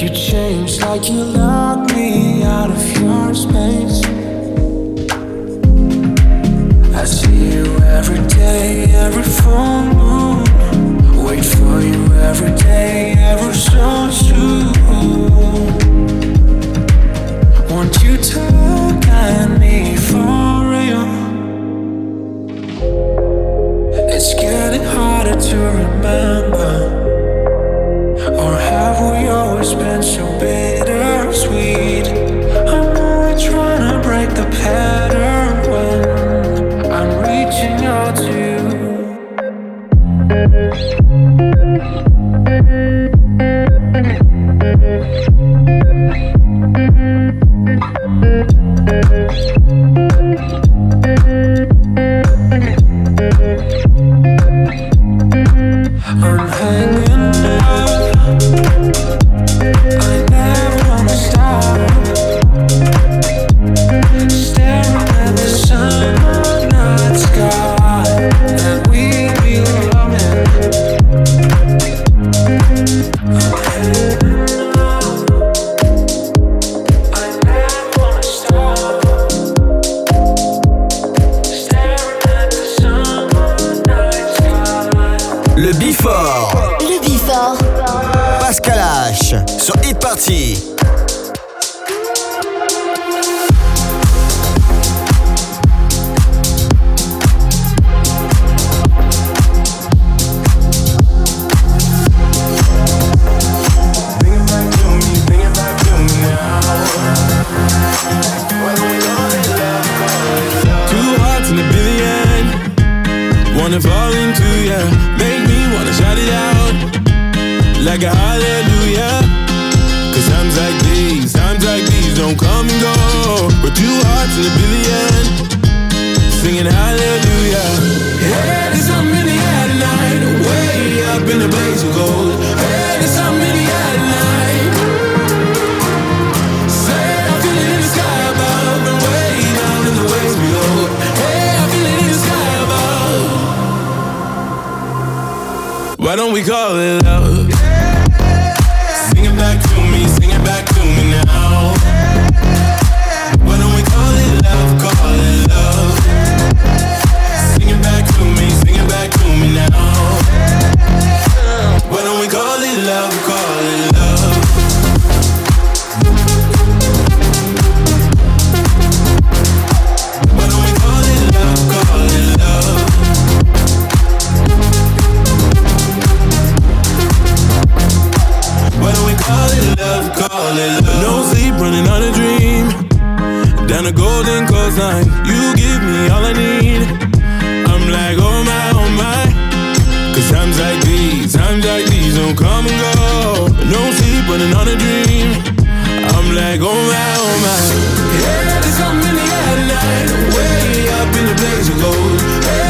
You change like you lock me out of your space. I see you every day, every full moon. Wait for you every day, ever so soon. Want you to look at me for real. It's getting harder to remember. time to ya. Make me wanna shout it out like a hallelujah. Cause times like these, times like these don't come and go. With two hearts in a billion, singing hallelujah. Head is up in the air tonight, way up in the blaze of gold. Hey. Why don't we call it love? Hallelujah. No sleep running on a dream. Down a golden coastline, you give me all I need. I'm like, oh my, oh my. Cause times like these, times like these don't come and go. No sleep running on a dream. I'm like, oh my, oh my. Yeah, there's something in the air tonight. Way up in the blaze of gold. Hey,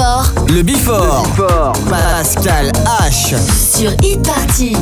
Before. Le Before. Le Before. Pascal H. Sur e-party.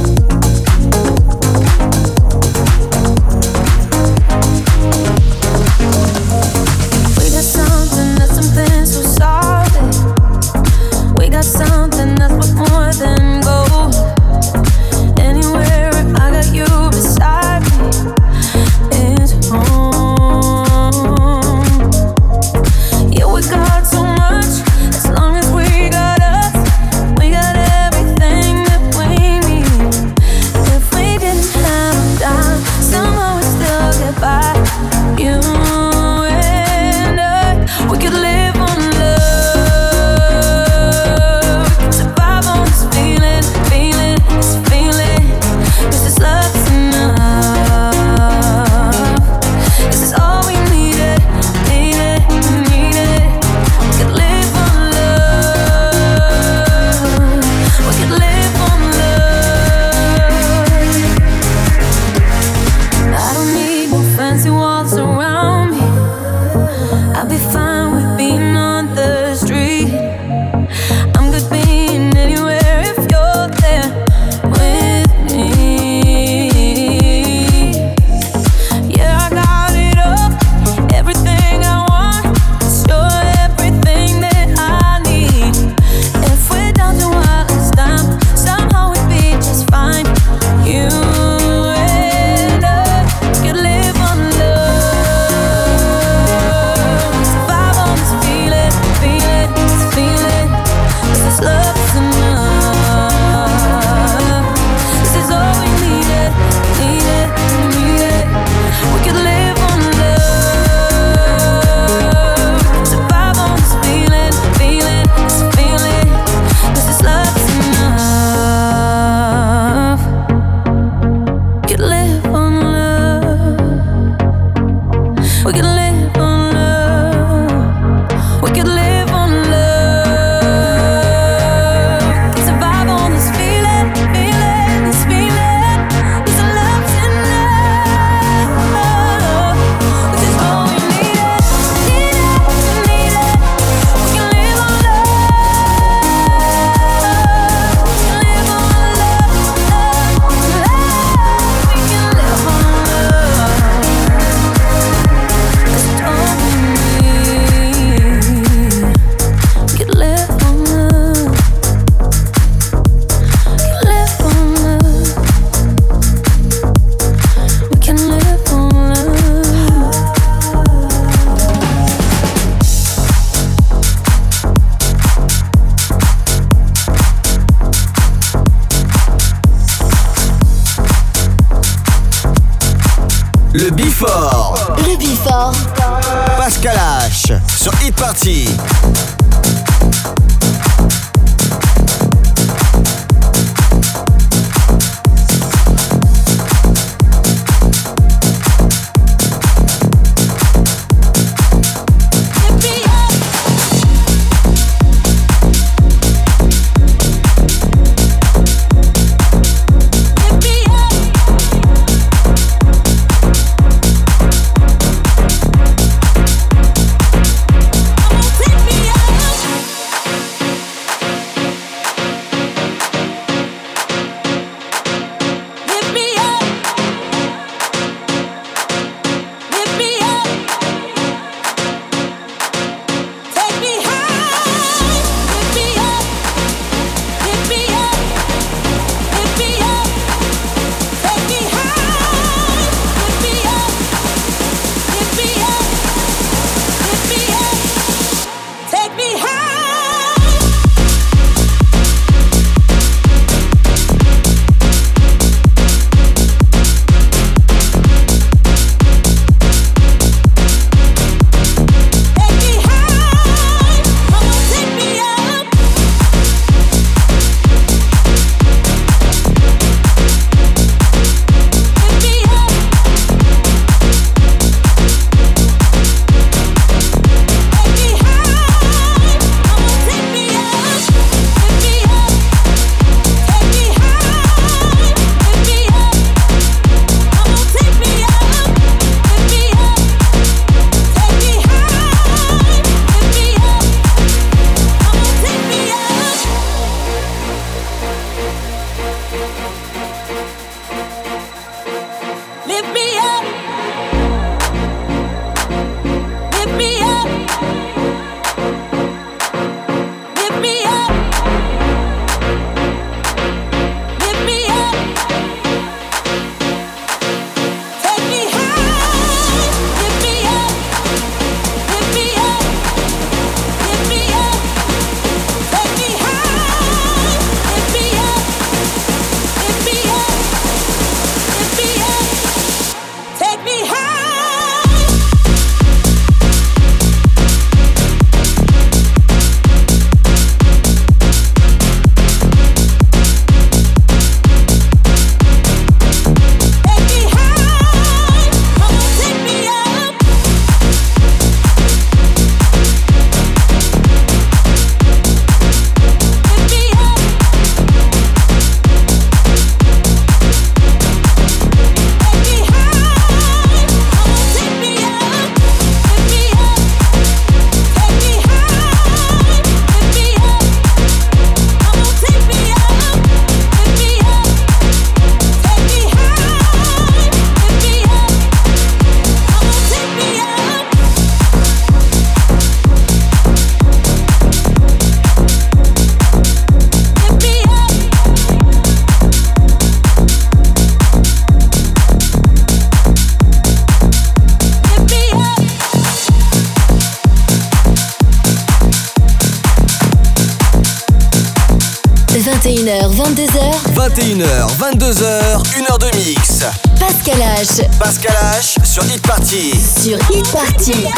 Hit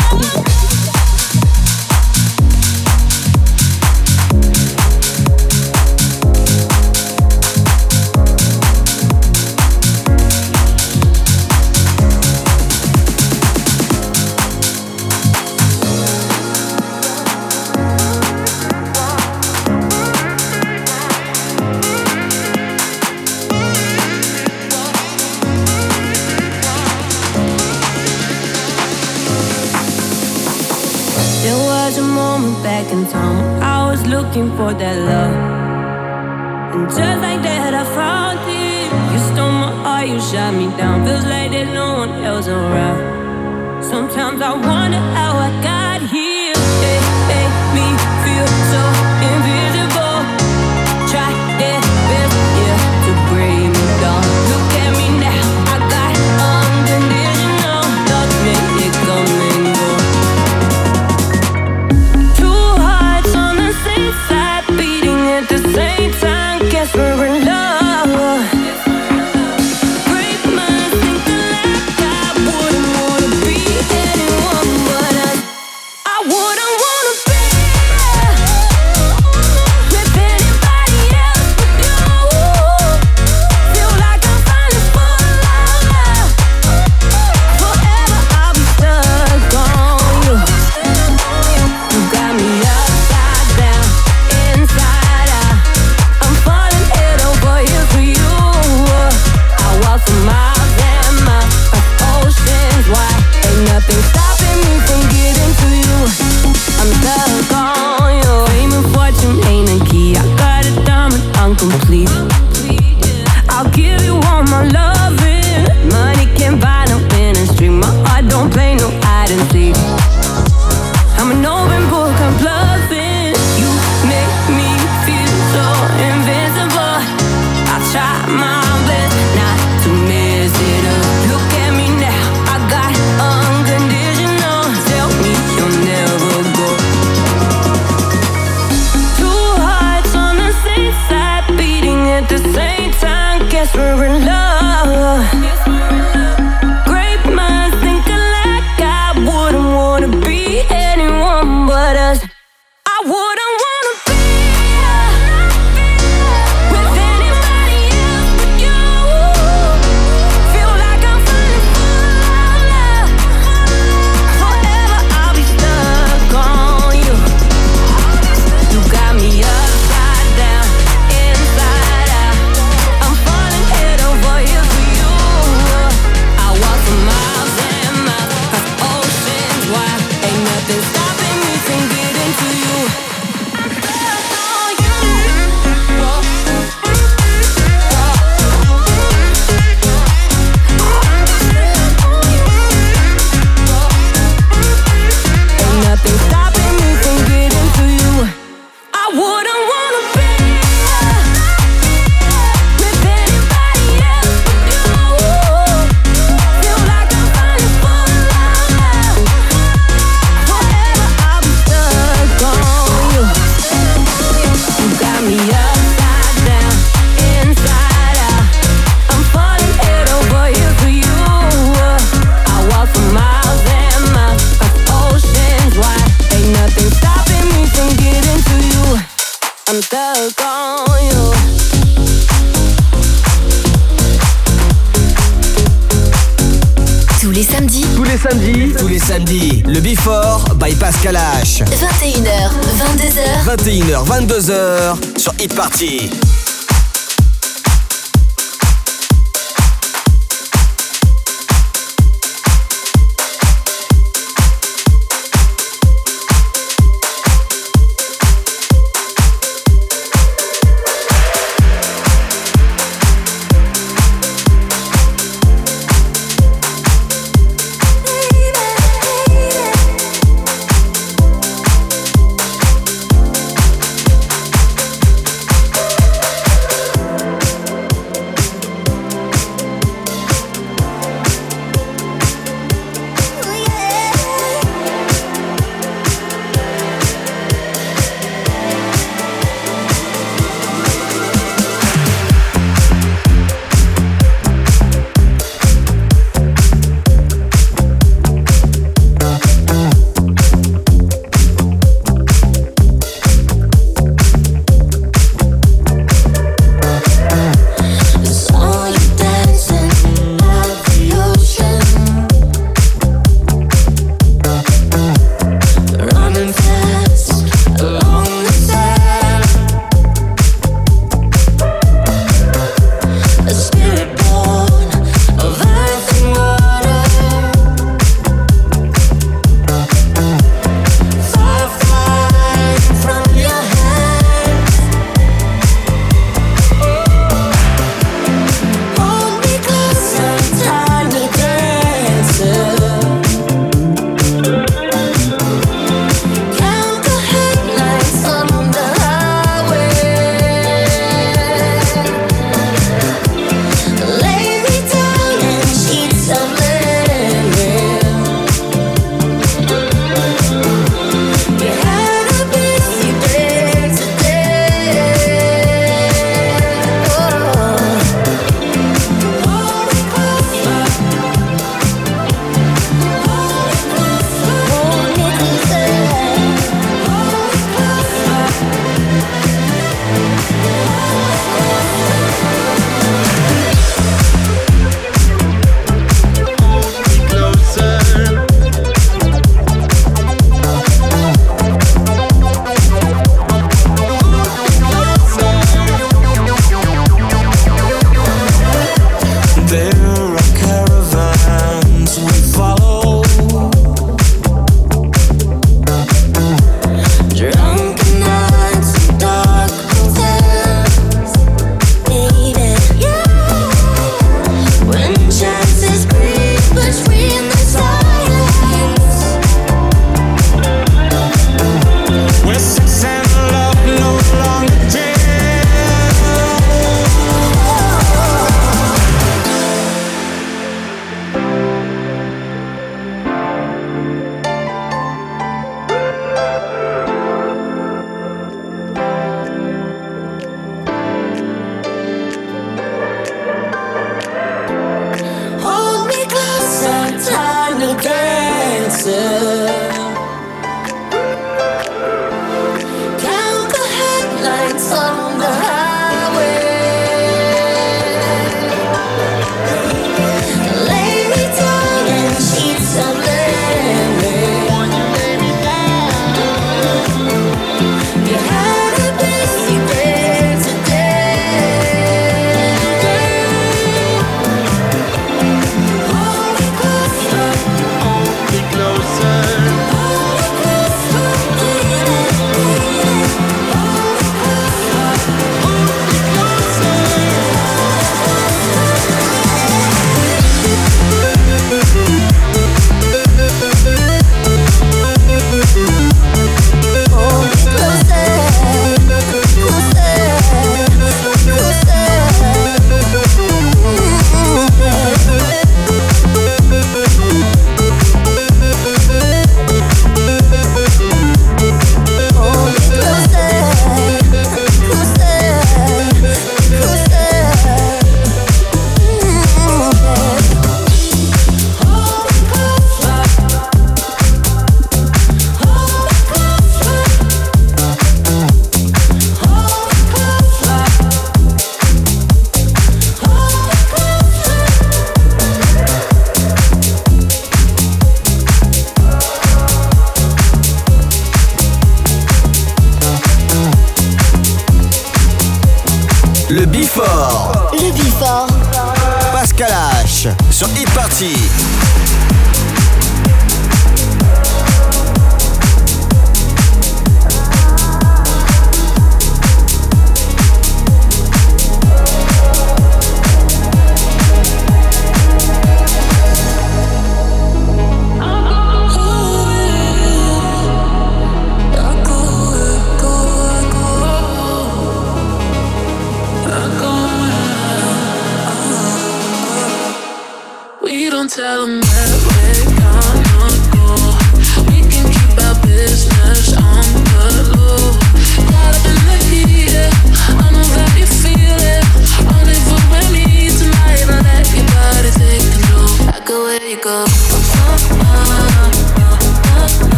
parti.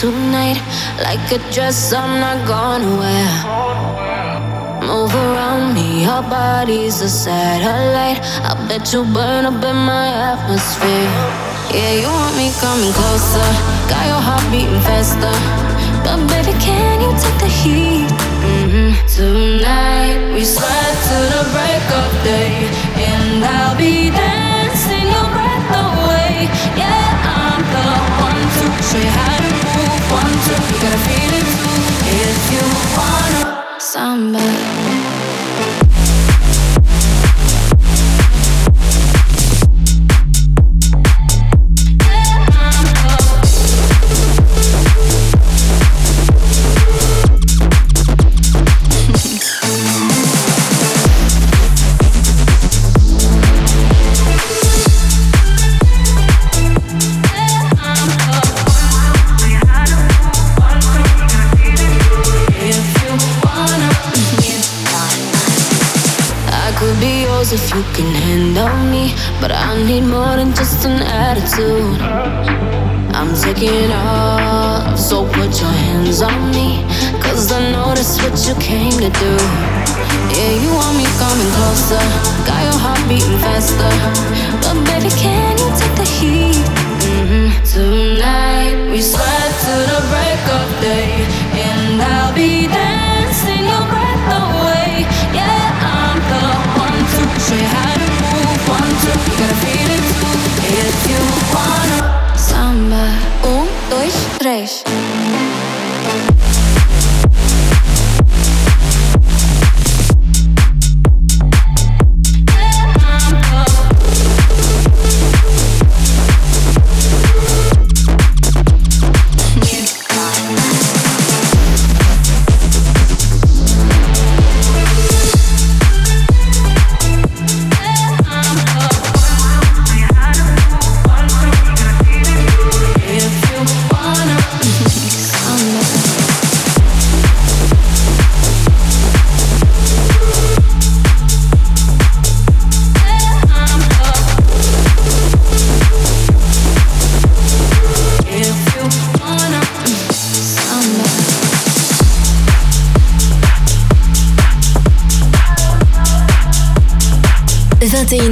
tonight like a dress I'm not gonna wear. Move around me, your body's a satellite. I bet you burn up in my atmosphere. Yeah, you want me coming closer, got your heart beating faster. But baby, can you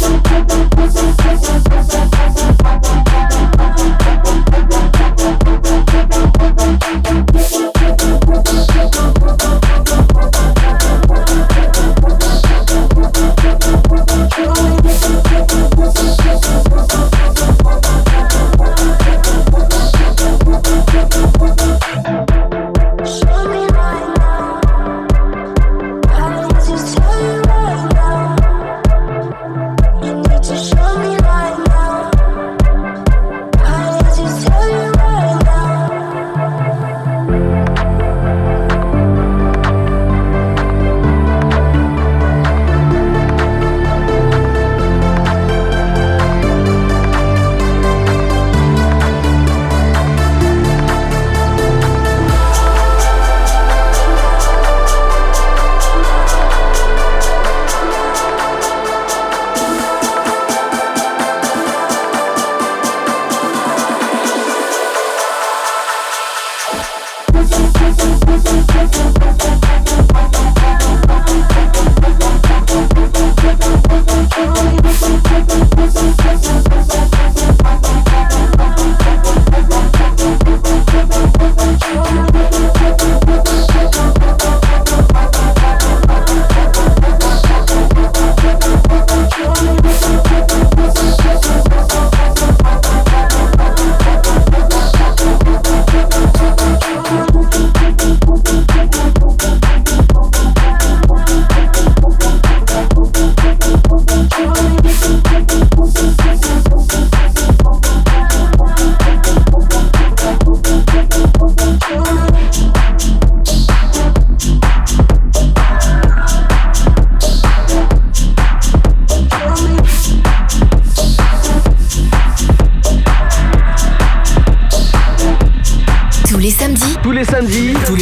Pussy, pussy, pussy, pussy.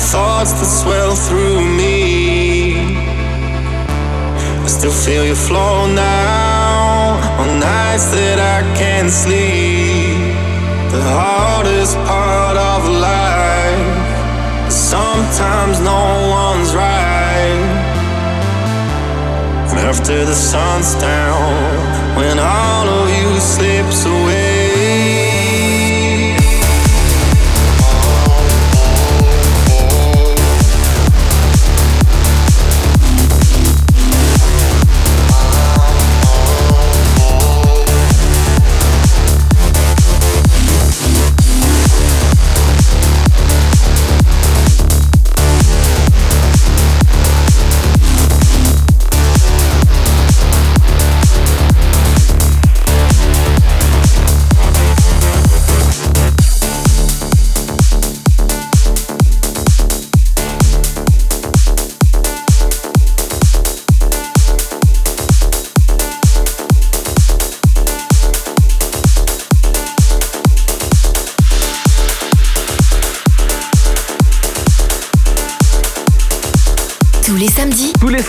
thoughts that swell through me. I still feel your flow now on nights that I can't sleep. The hardest part of life is sometimes no one's right. And after the sun's down, when all of you slips away.